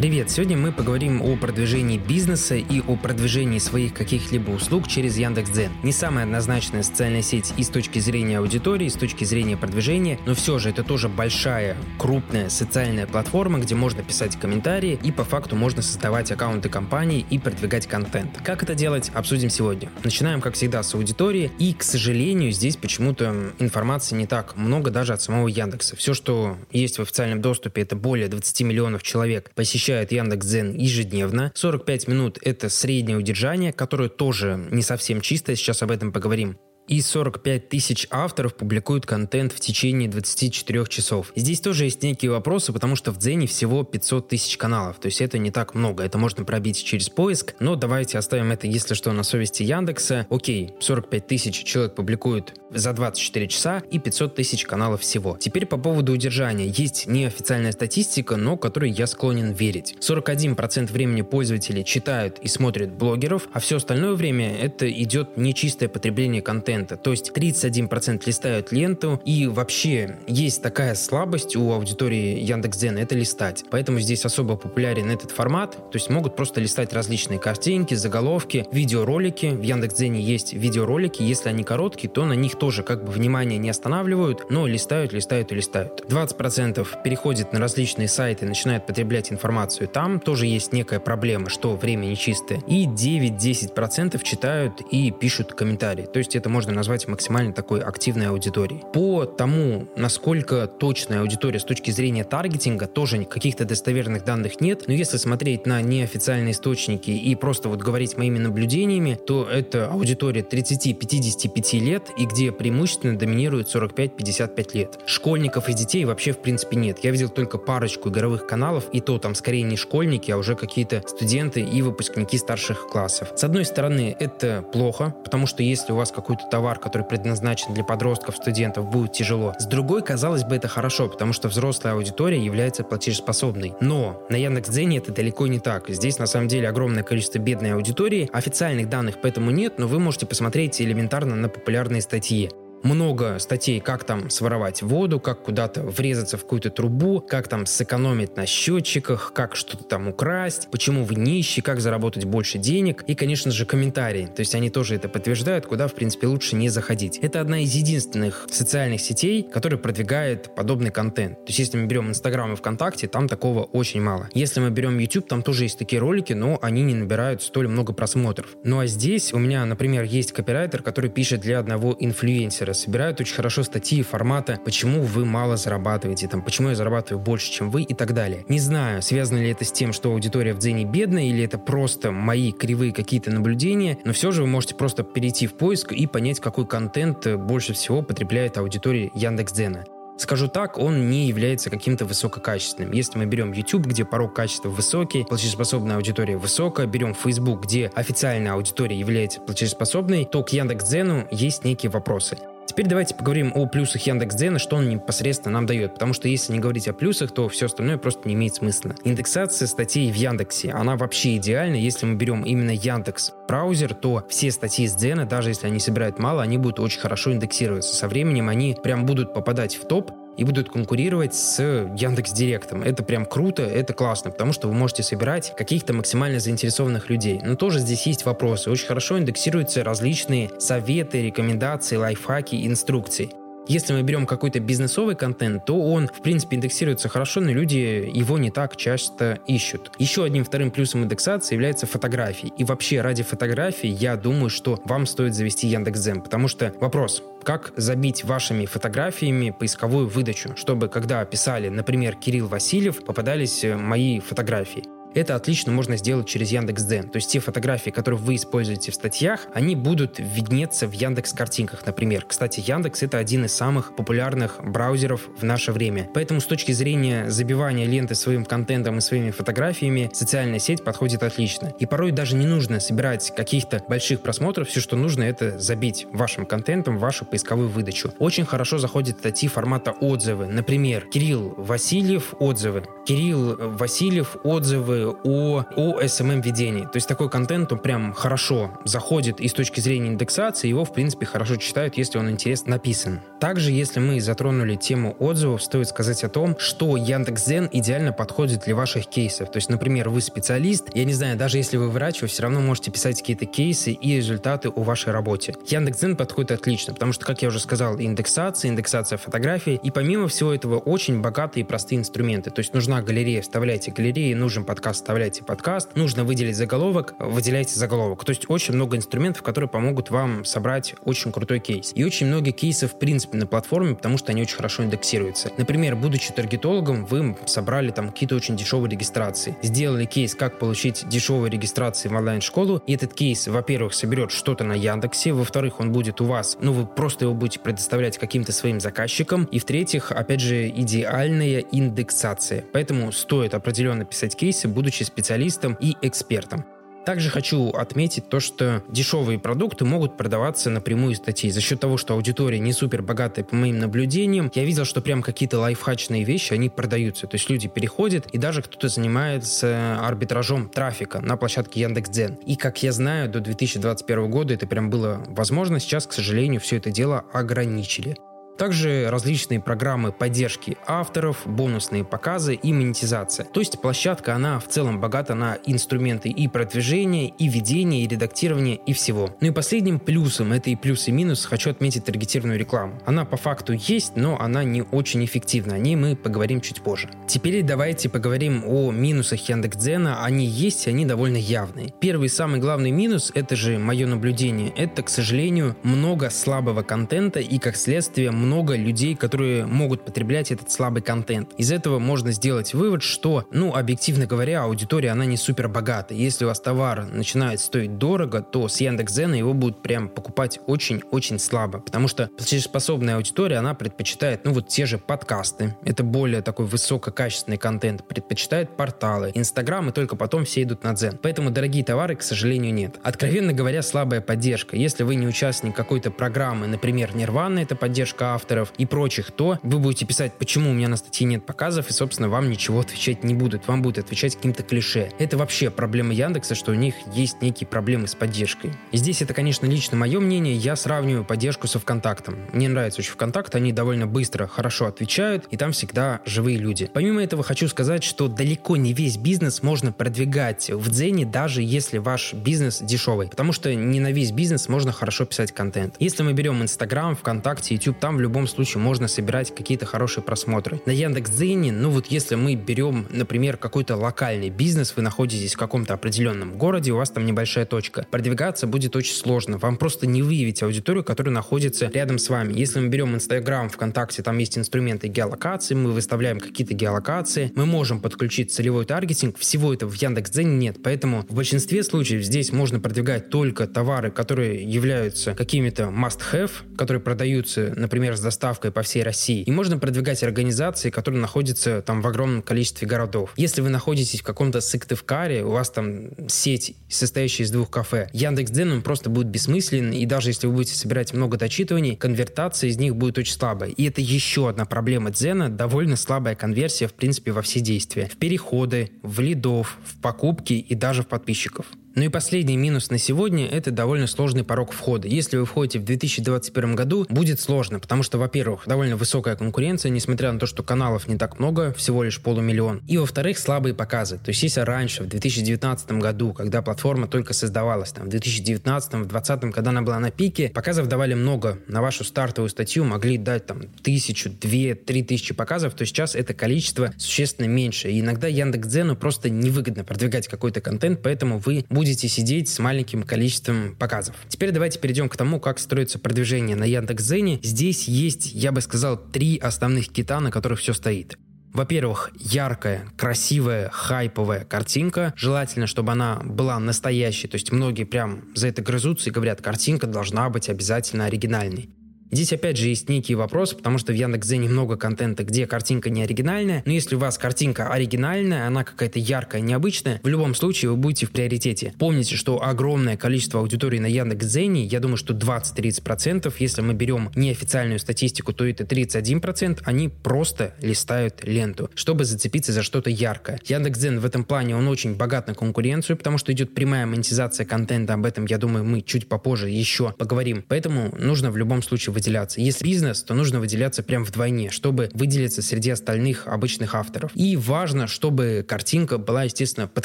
Привет! Сегодня мы поговорим о продвижении бизнеса и о продвижении своих каких-либо услуг через Яндекс.Дзен. Не самая однозначная социальная сеть и с точки зрения аудитории, и с точки зрения продвижения, но все же это тоже большая, крупная социальная платформа, где можно писать комментарии и по факту можно создавать аккаунты компании и продвигать контент. Как это делать, обсудим сегодня. Начинаем, как всегда, с аудитории. И, к сожалению, здесь почему-то информации не так много даже от самого Яндекса. Все, что есть в официальном доступе, это более 20 миллионов человек посещают посещают Яндекс.Дзен ежедневно. 45 минут – это среднее удержание, которое тоже не совсем чистое, сейчас об этом поговорим и 45 тысяч авторов публикуют контент в течение 24 часов. Здесь тоже есть некие вопросы, потому что в Дзене всего 500 тысяч каналов, то есть это не так много, это можно пробить через поиск, но давайте оставим это, если что, на совести Яндекса. Окей, 45 тысяч человек публикуют за 24 часа и 500 тысяч каналов всего. Теперь по поводу удержания. Есть неофициальная статистика, но которой я склонен верить. 41% времени пользователей читают и смотрят блогеров, а все остальное время это идет нечистое потребление контента контента. То есть 31% листают ленту, и вообще есть такая слабость у аудитории Яндекс.Дзена, это листать. Поэтому здесь особо популярен этот формат, то есть могут просто листать различные картинки, заголовки, видеоролики. В Яндекс.Дзене есть видеоролики, если они короткие, то на них тоже как бы внимание не останавливают, но листают, листают и листают. 20% переходит на различные сайты, начинают потреблять информацию там, тоже есть некая проблема, что время нечистое. И 9-10% читают и пишут комментарии. То есть это можно можно назвать максимально такой активной аудиторией. По тому, насколько точная аудитория с точки зрения таргетинга, тоже каких-то достоверных данных нет, но если смотреть на неофициальные источники и просто вот говорить моими наблюдениями, то это аудитория 30-55 лет и где преимущественно доминирует 45-55 лет. Школьников и детей вообще в принципе нет. Я видел только парочку игровых каналов, и то там скорее не школьники, а уже какие-то студенты и выпускники старших классов. С одной стороны, это плохо, потому что если у вас какой-то товар, который предназначен для подростков, студентов, будет тяжело. С другой, казалось бы, это хорошо, потому что взрослая аудитория является платежеспособной. Но на Яндекс.Дзене это далеко не так. Здесь на самом деле огромное количество бедной аудитории. Официальных данных поэтому нет, но вы можете посмотреть элементарно на популярные статьи много статей, как там своровать воду, как куда-то врезаться в какую-то трубу, как там сэкономить на счетчиках, как что-то там украсть, почему вы нищий, как заработать больше денег и, конечно же, комментарии. То есть они тоже это подтверждают, куда, в принципе, лучше не заходить. Это одна из единственных социальных сетей, которая продвигает подобный контент. То есть если мы берем Инстаграм и ВКонтакте, там такого очень мало. Если мы берем YouTube, там тоже есть такие ролики, но они не набирают столь много просмотров. Ну а здесь у меня, например, есть копирайтер, который пишет для одного инфлюенсера, блогеры собирают очень хорошо статьи формата «Почему вы мало зарабатываете?», там «Почему я зарабатываю больше, чем вы?» и так далее. Не знаю, связано ли это с тем, что аудитория в Дзене бедная, или это просто мои кривые какие-то наблюдения, но все же вы можете просто перейти в поиск и понять, какой контент больше всего потребляет аудитория Яндекс.Дзена. Скажу так, он не является каким-то высококачественным. Если мы берем YouTube, где порог качества высокий, платежеспособная аудитория высокая, берем Facebook, где официальная аудитория является платежеспособной, то к Яндекс.Дзену есть некие вопросы. Теперь давайте поговорим о плюсах Яндекс.Дзена, что он непосредственно нам дает. Потому что если не говорить о плюсах, то все остальное просто не имеет смысла. Индексация статей в Яндексе, она вообще идеальна. Если мы берем именно Яндекс браузер, то все статьи с Дзена, даже если они собирают мало, они будут очень хорошо индексироваться. Со временем они прям будут попадать в топ, и будут конкурировать с Яндекс Директом. Это прям круто, это классно, потому что вы можете собирать каких-то максимально заинтересованных людей. Но тоже здесь есть вопросы. Очень хорошо индексируются различные советы, рекомендации, лайфхаки, инструкции. Если мы берем какой-то бизнесовый контент, то он, в принципе, индексируется хорошо, но люди его не так часто ищут. Еще одним вторым плюсом индексации является фотографии. И вообще, ради фотографий, я думаю, что вам стоит завести Яндекс.Зен, потому что вопрос, как забить вашими фотографиями поисковую выдачу, чтобы когда писали, например, Кирилл Васильев, попадались э, мои фотографии. Это отлично можно сделать через Яндекс.Дзен. То есть те фотографии, которые вы используете в статьях, они будут виднеться в Яндекс картинках, например. Кстати, Яндекс это один из самых популярных браузеров в наше время. Поэтому с точки зрения забивания ленты своим контентом и своими фотографиями, социальная сеть подходит отлично. И порой даже не нужно собирать каких-то больших просмотров, все, что нужно, это забить вашим контентом вашу поисковую выдачу. Очень хорошо заходят статьи формата отзывы. Например, Кирилл Васильев отзывы. Кирилл Васильев отзывы о, о SMM-ведении. То есть такой контент, он прям хорошо заходит и с точки зрения индексации, его, в принципе, хорошо читают, если он интересно написан. Также, если мы затронули тему отзывов, стоит сказать о том, что Яндекс.Зен идеально подходит для ваших кейсов. То есть, например, вы специалист, я не знаю, даже если вы врач, вы все равно можете писать какие-то кейсы и результаты о вашей работе. Яндекс.Зен подходит отлично, потому что, как я уже сказал, индексация, индексация фотографий, и помимо всего этого очень богатые и простые инструменты. То есть нужна галерея, вставляйте галереи, нужен подкаст, вставляйте подкаст, нужно выделить заголовок, выделяйте заголовок. То есть очень много инструментов, которые помогут вам собрать очень крутой кейс. И очень много кейсов, в принципе, на платформе, потому что они очень хорошо индексируются. Например, будучи таргетологом, вы собрали там какие-то очень дешевые регистрации. Сделали кейс, как получить дешевые регистрации в онлайн-школу, и этот кейс, во-первых, соберет что-то на Яндексе, во-вторых, он будет у вас, ну, вы просто его будете предоставлять каким-то своим заказчикам, и в-третьих, опять же, идеальная индексация. Поэтому стоит определенно писать кейсы, будучи специалистом и экспертом. Также хочу отметить то, что дешевые продукты могут продаваться напрямую из статей. За счет того, что аудитория не супер богатая по моим наблюдениям, я видел, что прям какие-то лайфхачные вещи, они продаются. То есть люди переходят, и даже кто-то занимается арбитражом трафика на площадке Яндекс.Дзен. И как я знаю, до 2021 года это прям было возможно. Сейчас, к сожалению, все это дело ограничили. Также различные программы поддержки авторов, бонусные показы и монетизация. То есть площадка, она в целом богата на инструменты и продвижения, и ведения, и редактирования, и всего. Ну и последним плюсом, это и плюс и минус, хочу отметить таргетированную рекламу. Она по факту есть, но она не очень эффективна. О ней мы поговорим чуть позже. Теперь давайте поговорим о минусах Яндекс.Дзена. Они есть, они довольно явные. Первый самый главный минус, это же мое наблюдение, это, к сожалению, много слабого контента и, как следствие, много много людей, которые могут потреблять этот слабый контент. Из этого можно сделать вывод, что, ну, объективно говоря, аудитория, она не супер богата. Если у вас товар начинает стоить дорого, то с Яндекс.Зена его будут прям покупать очень-очень слабо, потому что платежеспособная аудитория, она предпочитает, ну, вот те же подкасты, это более такой высококачественный контент, предпочитает порталы, Инстаграм, и только потом все идут на Дзен. Поэтому дорогие товары, к сожалению, нет. Откровенно говоря, слабая поддержка. Если вы не участник какой-то программы, например, Нирвана, это поддержка авторов и прочих, то вы будете писать, почему у меня на статье нет показов, и, собственно, вам ничего отвечать не будут. Вам будут отвечать каким-то клише. Это вообще проблема Яндекса, что у них есть некие проблемы с поддержкой. И здесь это, конечно, лично мое мнение. Я сравниваю поддержку со ВКонтактом. Мне нравится очень ВКонтакт, они довольно быстро, хорошо отвечают, и там всегда живые люди. Помимо этого, хочу сказать, что далеко не весь бизнес можно продвигать в Дзене, даже если ваш бизнес дешевый. Потому что не на весь бизнес можно хорошо писать контент. Если мы берем Инстаграм, ВКонтакте, YouTube, там в любом случае можно собирать какие-то хорошие просмотры. На Яндекс.Дзене, ну вот если мы берем, например, какой-то локальный бизнес, вы находитесь в каком-то определенном городе, у вас там небольшая точка, продвигаться будет очень сложно. Вам просто не выявить аудиторию, которая находится рядом с вами. Если мы берем Инстаграм, ВКонтакте, там есть инструменты геолокации, мы выставляем какие-то геолокации, мы можем подключить целевой таргетинг, всего этого в Яндекс.Дзене нет, поэтому в большинстве случаев здесь можно продвигать только товары, которые являются какими-то must-have, которые продаются, например, с доставкой по всей России. И можно продвигать организации, которые находятся там в огромном количестве городов. Если вы находитесь в каком-то Сыктывкаре, у вас там сеть, состоящая из двух кафе, Яндекс.Дзен он просто будет бессмыслен, и даже если вы будете собирать много дочитываний, конвертация из них будет очень слабая. И это еще одна проблема Дзена, довольно слабая конверсия, в принципе, во все действия. В переходы, в лидов, в покупки и даже в подписчиков. Ну и последний минус на сегодня – это довольно сложный порог входа. Если вы входите в 2021 году, будет сложно, потому что, во-первых, довольно высокая конкуренция, несмотря на то, что каналов не так много, всего лишь полумиллион. И, во-вторых, слабые показы. То есть, если раньше, в 2019 году, когда платформа только создавалась, там, в 2019, в 2020, когда она была на пике, показов давали много. На вашу стартовую статью могли дать там тысячу, две, три тысячи показов, то сейчас это количество существенно меньше. И иногда Яндекс.Дзену просто невыгодно продвигать какой-то контент, поэтому вы будете сидеть с маленьким количеством показов. Теперь давайте перейдем к тому, как строится продвижение на Яндекс.Зене. Здесь есть, я бы сказал, три основных кита, на которых все стоит. Во-первых, яркая, красивая, хайповая картинка. Желательно, чтобы она была настоящей. То есть многие прям за это грызутся и говорят, картинка должна быть обязательно оригинальной. Здесь опять же есть некий вопрос, потому что в Яндекс.Дзене много контента, где картинка не оригинальная, но если у вас картинка оригинальная, она какая-то яркая, необычная, в любом случае вы будете в приоритете. Помните, что огромное количество аудитории на Яндекс.Дзене, я думаю, что 20-30%, если мы берем неофициальную статистику, то это 31%, они просто листают ленту, чтобы зацепиться за что-то яркое. Яндекс.Дзен в этом плане, он очень богат на конкуренцию, потому что идет прямая монетизация контента, об этом, я думаю, мы чуть попозже еще поговорим. Поэтому нужно в любом случае выделяться. Если бизнес, то нужно выделяться прям вдвойне, чтобы выделиться среди остальных обычных авторов. И важно, чтобы картинка была, естественно, под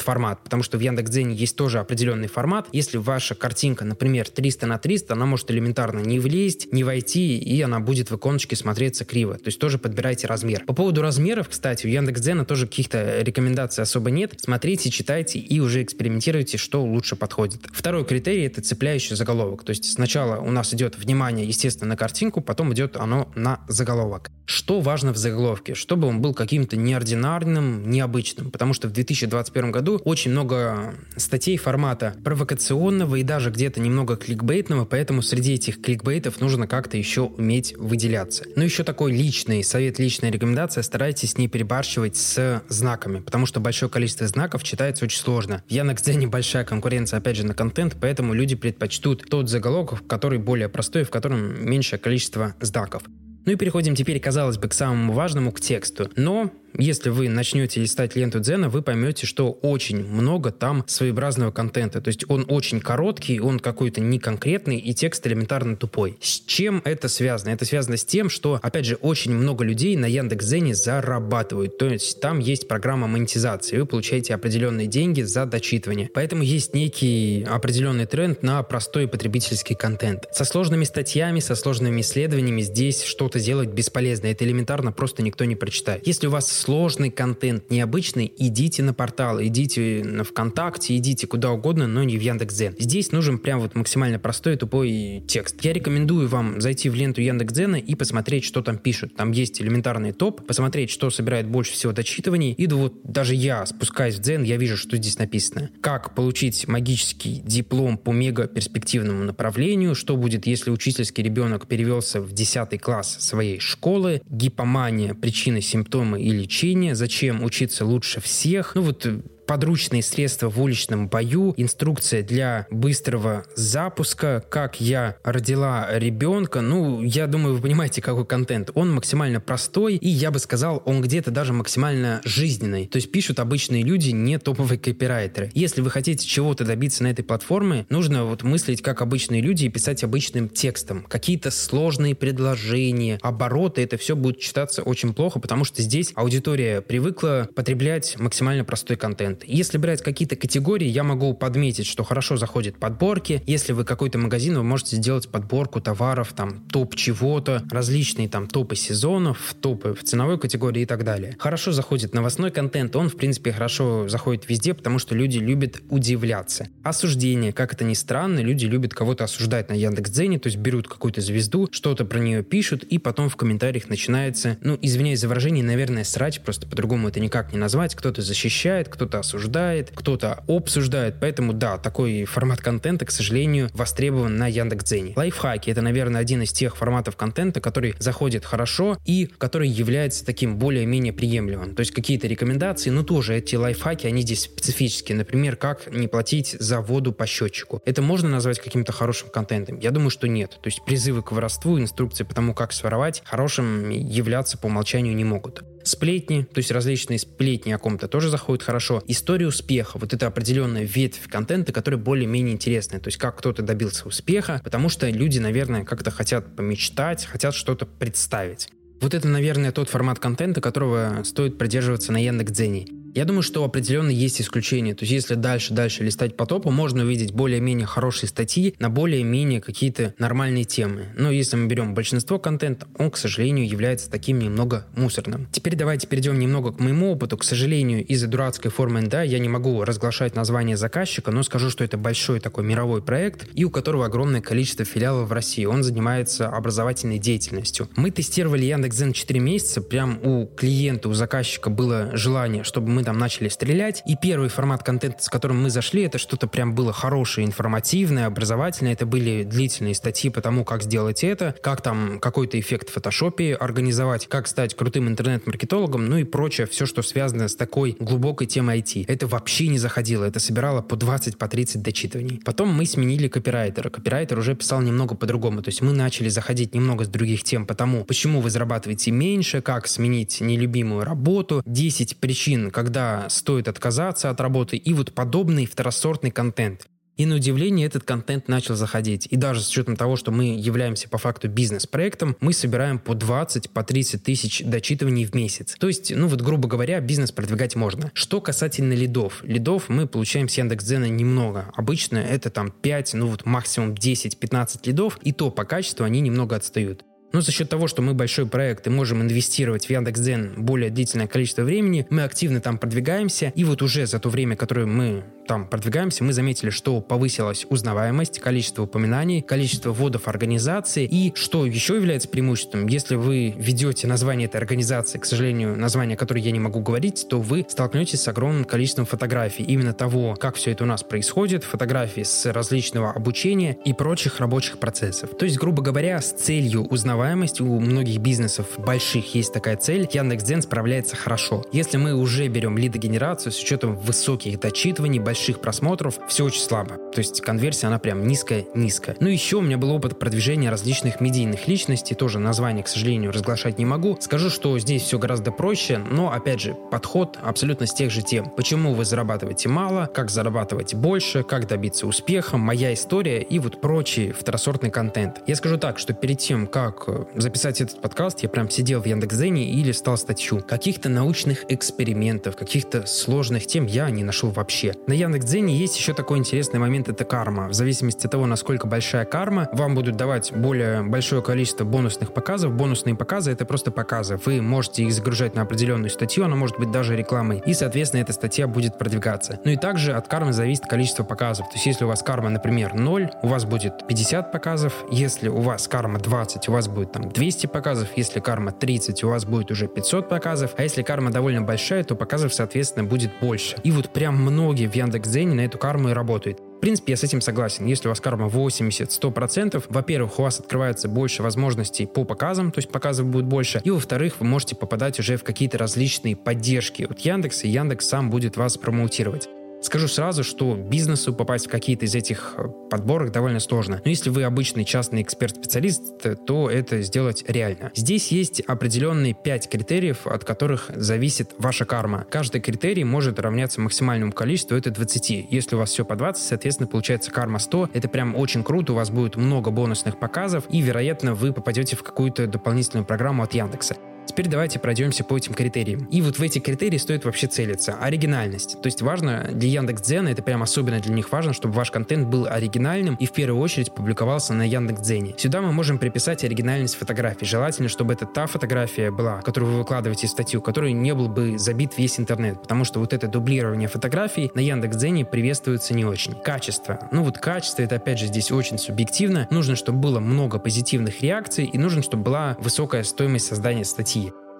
формат, потому что в Яндекс.Дзене есть тоже определенный формат. Если ваша картинка, например, 300 на 300, она может элементарно не влезть, не войти, и она будет в иконочке смотреться криво. То есть тоже подбирайте размер. По поводу размеров, кстати, у Яндекс.Дзена тоже каких-то рекомендаций особо нет. Смотрите, читайте и уже экспериментируйте, что лучше подходит. Второй критерий — это цепляющий заголовок. То есть сначала у нас идет внимание, естественно, на картинку, потом идет оно на заголовок. Что важно в заголовке? Чтобы он был каким-то неординарным, необычным. Потому что в 2021 году очень много статей формата провокационного и даже где-то немного кликбейтного, поэтому среди этих кликбейтов нужно как-то еще уметь выделяться. Ну еще такой личный совет, личная рекомендация, старайтесь не перебарщивать с знаками, потому что большое количество знаков читается очень сложно. В Яндекс.Дзене большая конкуренция, опять же, на контент, поэтому люди предпочтут тот заголовок, который более простой, в котором меньшее количество знаков. Ну и переходим теперь, казалось бы, к самому важному, к тексту. Но если вы начнете листать ленту Дзена, вы поймете, что очень много там своеобразного контента. То есть он очень короткий, он какой-то неконкретный, и текст элементарно тупой. С чем это связано? Это связано с тем, что, опять же, очень много людей на Яндекс.Дзене зарабатывают. То есть там есть программа монетизации, вы получаете определенные деньги за дочитывание. Поэтому есть некий определенный тренд на простой потребительский контент. Со сложными статьями, со сложными исследованиями здесь что-то делать бесполезно. Это элементарно просто никто не прочитает. Если у вас сложный контент, необычный, идите на портал, идите на ВКонтакте, идите куда угодно, но не в Яндекс.Дзен. Здесь нужен прям вот максимально простой и тупой текст. Я рекомендую вам зайти в ленту Яндекс.Дзена и посмотреть, что там пишут. Там есть элементарный топ, посмотреть, что собирает больше всего дочитываний. И вот даже я, спускаясь в Дзен, я вижу, что здесь написано. Как получить магический диплом по мега перспективному направлению, что будет, если учительский ребенок перевелся в 10 класс своей школы, гипомания, причины, симптомы или лечения, зачем учиться лучше всех. Ну вот э, подручные средства в уличном бою, инструкция для быстрого запуска, как я родила ребенка. Ну, я думаю, вы понимаете, какой контент. Он максимально простой, и я бы сказал, он где-то даже максимально жизненный. То есть пишут обычные люди, не топовые копирайтеры. Если вы хотите чего-то добиться на этой платформе, нужно вот мыслить как обычные люди и писать обычным текстом. Какие-то сложные предложения, обороты, это все будет читаться очень плохо, потому что здесь аудитория привыкла потреблять максимально простой контент контент. Если брать какие-то категории, я могу подметить, что хорошо заходят подборки. Если вы какой-то магазин, вы можете сделать подборку товаров, там, топ чего-то, различные там топы сезонов, топы в ценовой категории и так далее. Хорошо заходит новостной контент, он, в принципе, хорошо заходит везде, потому что люди любят удивляться. Осуждение, как это ни странно, люди любят кого-то осуждать на Яндекс.Дзене, то есть берут какую-то звезду, что-то про нее пишут, и потом в комментариях начинается, ну, извиняюсь за выражение, наверное, срач, просто по-другому это никак не назвать, кто-то защищает, кто-то осуждает, кто-то обсуждает. Поэтому да, такой формат контента, к сожалению, востребован на Яндекс.Дзене. Лайфхаки — это, наверное, один из тех форматов контента, который заходит хорошо и который является таким более-менее приемлемым. То есть какие-то рекомендации, но тоже эти лайфхаки, они здесь специфические. Например, как не платить за воду по счетчику. Это можно назвать каким-то хорошим контентом? Я думаю, что нет. То есть призывы к воровству, инструкции по тому, как своровать, хорошим являться по умолчанию не могут. Сплетни, то есть различные сплетни о ком-то тоже заходят хорошо. История успеха, вот это определенная ветвь контента, которая более-менее интересная. То есть как кто-то добился успеха, потому что люди, наверное, как-то хотят помечтать, хотят что-то представить. Вот это, наверное, тот формат контента, которого стоит придерживаться на Яндекс.Дзене. Я думаю, что определенно есть исключения. То есть, если дальше-дальше листать по топу, можно увидеть более-менее хорошие статьи на более-менее какие-то нормальные темы. Но если мы берем большинство контента, он, к сожалению, является таким немного мусорным. Теперь давайте перейдем немного к моему опыту. К сожалению, из-за дурацкой формы НДА я не могу разглашать название заказчика, но скажу, что это большой такой мировой проект, и у которого огромное количество филиалов в России. Он занимается образовательной деятельностью. Мы тестировали Яндекс.Зен 4 месяца. Прям у клиента, у заказчика было желание, чтобы мы там начали стрелять, и первый формат контента, с которым мы зашли, это что-то прям было хорошее, информативное, образовательное. Это были длительные статьи по тому, как сделать это, как там какой-то эффект в фотошопе организовать, как стать крутым интернет-маркетологом, ну и прочее, все, что связано с такой глубокой темой IT. Это вообще не заходило, это собирало по 20, по 30 дочитываний. Потом мы сменили копирайтера. Копирайтер уже писал немного по-другому, то есть мы начали заходить немного с других тем по тому, почему вы зарабатываете меньше, как сменить нелюбимую работу, 10 причин, когда стоит отказаться от работы и вот подобный второсортный контент. И на удивление этот контент начал заходить. И даже с учетом того, что мы являемся по факту бизнес-проектом, мы собираем по 20, по 30 тысяч дочитываний в месяц. То есть, ну вот грубо говоря, бизнес продвигать можно. Что касательно лидов. Лидов мы получаем с Яндекс.Дзена немного. Обычно это там 5, ну вот максимум 10-15 лидов. И то по качеству они немного отстают. Но за счет того, что мы большой проект и можем инвестировать в Яндекс.Дзен более длительное количество времени, мы активно там продвигаемся, и вот уже за то время, которое мы там продвигаемся, мы заметили, что повысилась узнаваемость, количество упоминаний, количество вводов организации, и что еще является преимуществом, если вы ведете название этой организации, к сожалению, название, которое я не могу говорить, то вы столкнетесь с огромным количеством фотографий, именно того, как все это у нас происходит, фотографии с различного обучения и прочих рабочих процессов. То есть, грубо говоря, с целью узнавания узнаваемость у многих бизнесов больших есть такая цель. Яндекс.Дзен справляется хорошо. Если мы уже берем лидогенерацию с учетом высоких дочитываний, больших просмотров, все очень слабо. То есть конверсия, она прям низкая-низкая. Ну еще у меня был опыт продвижения различных медийных личностей, тоже название, к сожалению, разглашать не могу. Скажу, что здесь все гораздо проще, но, опять же, подход абсолютно с тех же тем. Почему вы зарабатываете мало, как зарабатывать больше, как добиться успеха, моя история и вот прочий второсортный контент. Я скажу так, что перед тем, как записать этот подкаст, я прям сидел в Яндекс.Зене и листал статью. Каких-то научных экспериментов, каких-то сложных тем я не нашел вообще. На Яндекс.Дзене есть еще такой интересный момент, это карма. В зависимости от того, насколько большая карма, вам будут давать более большое количество бонусных показов. Бонусные показы — это просто показы. Вы можете их загружать на определенную статью, она может быть даже рекламой, и, соответственно, эта статья будет продвигаться. Ну и также от кармы зависит количество показов. То есть если у вас карма, например, 0, у вас будет 50 показов. Если у вас карма 20, у вас будет там 200 показов, если карма 30, у вас будет уже 500 показов, а если карма довольно большая, то показов, соответственно, будет больше. И вот прям многие в Яндекс.Дзене на эту карму и работают. В принципе, я с этим согласен. Если у вас карма 80-100%, во-первых, у вас открывается больше возможностей по показам, то есть показов будет больше, и во-вторых, вы можете попадать уже в какие-то различные поддержки от Яндекса, и Яндекс сам будет вас промоутировать. Скажу сразу, что бизнесу попасть в какие-то из этих э, подборок довольно сложно. Но если вы обычный частный эксперт-специалист, то это сделать реально. Здесь есть определенные 5 критериев, от которых зависит ваша карма. Каждый критерий может равняться максимальному количеству, это 20. Если у вас все по 20, соответственно, получается карма 100. Это прям очень круто, у вас будет много бонусных показов, и, вероятно, вы попадете в какую-то дополнительную программу от Яндекса. Теперь давайте пройдемся по этим критериям. И вот в эти критерии стоит вообще целиться. Оригинальность. То есть важно для Яндекс.Дзена, это прям особенно для них важно, чтобы ваш контент был оригинальным и в первую очередь публиковался на Яндекс.Дзене. Сюда мы можем приписать оригинальность фотографий. Желательно, чтобы это та фотография была, которую вы выкладываете в статью, которой не был бы забит весь интернет, потому что вот это дублирование фотографий на Яндекс.Дзене приветствуется не очень. Качество. Ну вот качество, это опять же здесь очень субъективно. Нужно, чтобы было много позитивных реакций и нужно, чтобы была высокая стоимость создания статьи.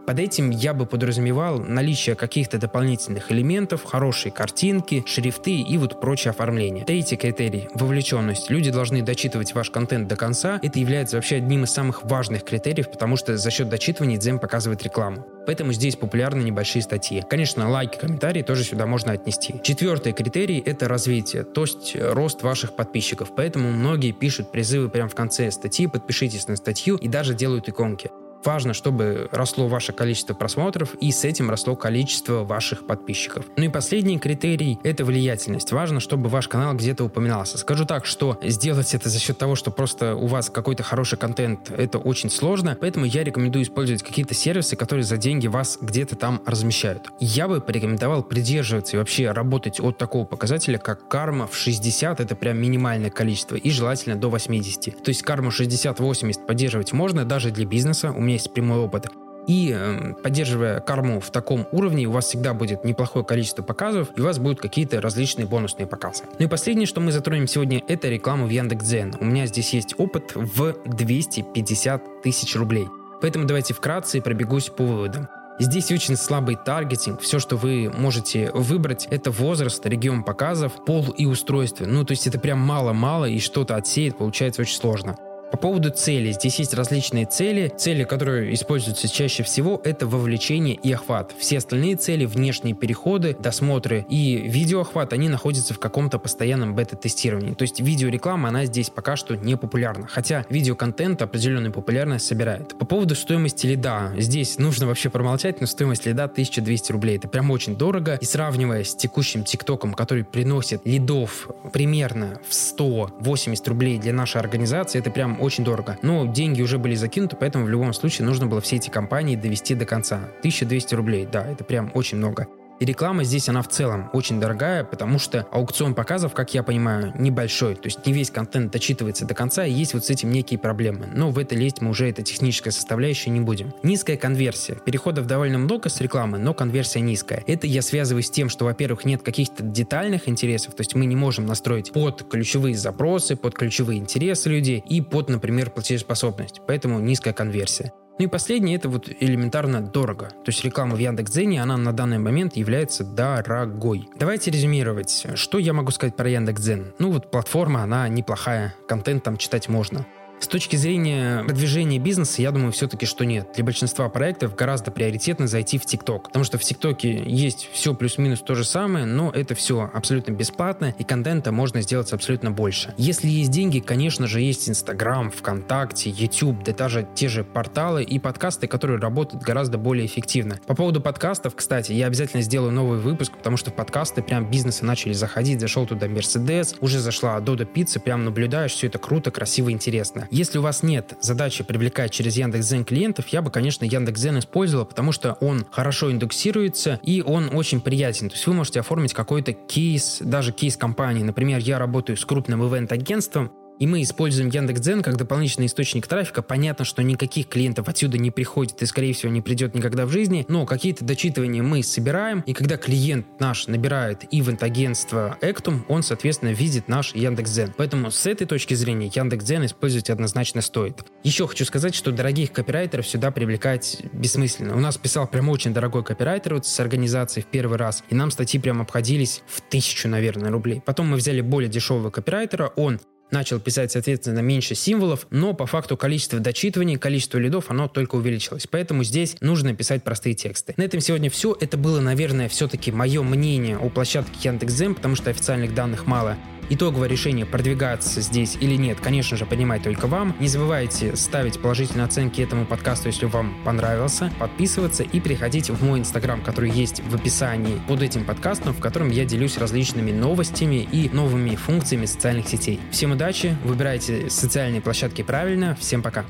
Под этим я бы подразумевал наличие каких-то дополнительных элементов, хорошие картинки, шрифты и вот прочее оформление. Третий критерий – вовлеченность. Люди должны дочитывать ваш контент до конца. Это является вообще одним из самых важных критериев, потому что за счет дочитывания Дзен показывает рекламу. Поэтому здесь популярны небольшие статьи. Конечно, лайки, комментарии тоже сюда можно отнести. Четвертый критерий – это развитие, то есть рост ваших подписчиков. Поэтому многие пишут призывы прямо в конце статьи, подпишитесь на статью и даже делают иконки. Важно, чтобы росло ваше количество просмотров и с этим росло количество ваших подписчиков. Ну и последний критерий – это влиятельность. Важно, чтобы ваш канал где-то упоминался. Скажу так, что сделать это за счет того, что просто у вас какой-то хороший контент, это очень сложно, поэтому я рекомендую использовать какие-то сервисы, которые за деньги вас где-то там размещают. Я бы порекомендовал придерживаться и вообще работать от такого показателя, как карма в 60, это прям минимальное количество, и желательно до 80. То есть карму 60-80 поддерживать можно даже для бизнеса. У меня есть прямой опыт. И э, поддерживая корму в таком уровне, у вас всегда будет неплохое количество показов, и у вас будут какие-то различные бонусные показы. Ну и последнее, что мы затронем сегодня, это реклама в Яндекс.Дзен. У меня здесь есть опыт в 250 тысяч рублей. Поэтому давайте вкратце пробегусь по выводам. Здесь очень слабый таргетинг. Все, что вы можете выбрать, это возраст, регион показов, пол и устройство. Ну, то есть это прям мало-мало, и что-то отсеять получается очень сложно. По поводу цели. Здесь есть различные цели. Цели, которые используются чаще всего, это вовлечение и охват. Все остальные цели, внешние переходы, досмотры и видеоохват, они находятся в каком-то постоянном бета-тестировании. То есть видеореклама, она здесь пока что не популярна. Хотя видеоконтент определенную популярность собирает. По поводу стоимости лида. Здесь нужно вообще промолчать, но стоимость лида 1200 рублей. Это прям очень дорого. И сравнивая с текущим ТикТоком, который приносит лидов примерно в 180 рублей для нашей организации, это прям очень дорого. Но деньги уже были закинуты, поэтому в любом случае нужно было все эти компании довести до конца. 1200 рублей, да, это прям очень много. И реклама здесь, она в целом очень дорогая, потому что аукцион показов, как я понимаю, небольшой. То есть не весь контент дочитывается до конца, и есть вот с этим некие проблемы. Но в это лезть мы уже, это техническая составляющая, не будем. Низкая конверсия. Переходов довольно много с рекламы, но конверсия низкая. Это я связываю с тем, что, во-первых, нет каких-то детальных интересов, то есть мы не можем настроить под ключевые запросы, под ключевые интересы людей и под, например, платежеспособность. Поэтому низкая конверсия. Ну и последнее, это вот элементарно дорого. То есть реклама в Яндекс.Дзене, она на данный момент является дорогой. Давайте резюмировать. Что я могу сказать про Яндекс.Дзен? Ну вот платформа, она неплохая, контент там читать можно. С точки зрения продвижения бизнеса, я думаю все-таки, что нет. Для большинства проектов гораздо приоритетно зайти в ТикТок, потому что в ТикТоке есть все плюс-минус то же самое, но это все абсолютно бесплатно, и контента можно сделать абсолютно больше. Если есть деньги, конечно же, есть Инстаграм, ВКонтакте, YouTube, да даже те же порталы и подкасты, которые работают гораздо более эффективно. По поводу подкастов, кстати, я обязательно сделаю новый выпуск, потому что подкасты прям бизнесы начали заходить, зашел туда Мерседес, уже зашла Дода Пицца, прям наблюдаешь, все это круто, красиво, интересно. Если у вас нет задачи привлекать через Яндекс.Зен клиентов, я бы, конечно, Яндекс.Зен использовал, потому что он хорошо индексируется и он очень приятен. То есть вы можете оформить какой-то кейс, даже кейс компании. Например, я работаю с крупным ивент-агентством, и мы используем Яндекс.Дзен как дополнительный источник трафика. Понятно, что никаких клиентов отсюда не приходит и, скорее всего, не придет никогда в жизни, но какие-то дочитывания мы собираем, и когда клиент наш набирает ивент-агентство Actum, он, соответственно, видит наш Яндекс.Дзен. Поэтому с этой точки зрения Яндекс.Дзен использовать однозначно стоит. Еще хочу сказать, что дорогих копирайтеров сюда привлекать бессмысленно. У нас писал прям очень дорогой копирайтер вот с организацией в первый раз, и нам статьи прям обходились в тысячу, наверное, рублей. Потом мы взяли более дешевого копирайтера, он начал писать, соответственно, меньше символов, но по факту количество дочитываний, количество лидов, оно только увеличилось. Поэтому здесь нужно писать простые тексты. На этом сегодня все. Это было, наверное, все-таки мое мнение о площадке Яндекс.Зем, потому что официальных данных мало. Итоговое решение продвигаться здесь или нет, конечно же, понимать только вам. Не забывайте ставить положительные оценки этому подкасту, если вам понравился, подписываться и переходить в мой инстаграм, который есть в описании под этим подкастом, в котором я делюсь различными новостями и новыми функциями социальных сетей. Всем удачи, выбирайте социальные площадки правильно, всем пока.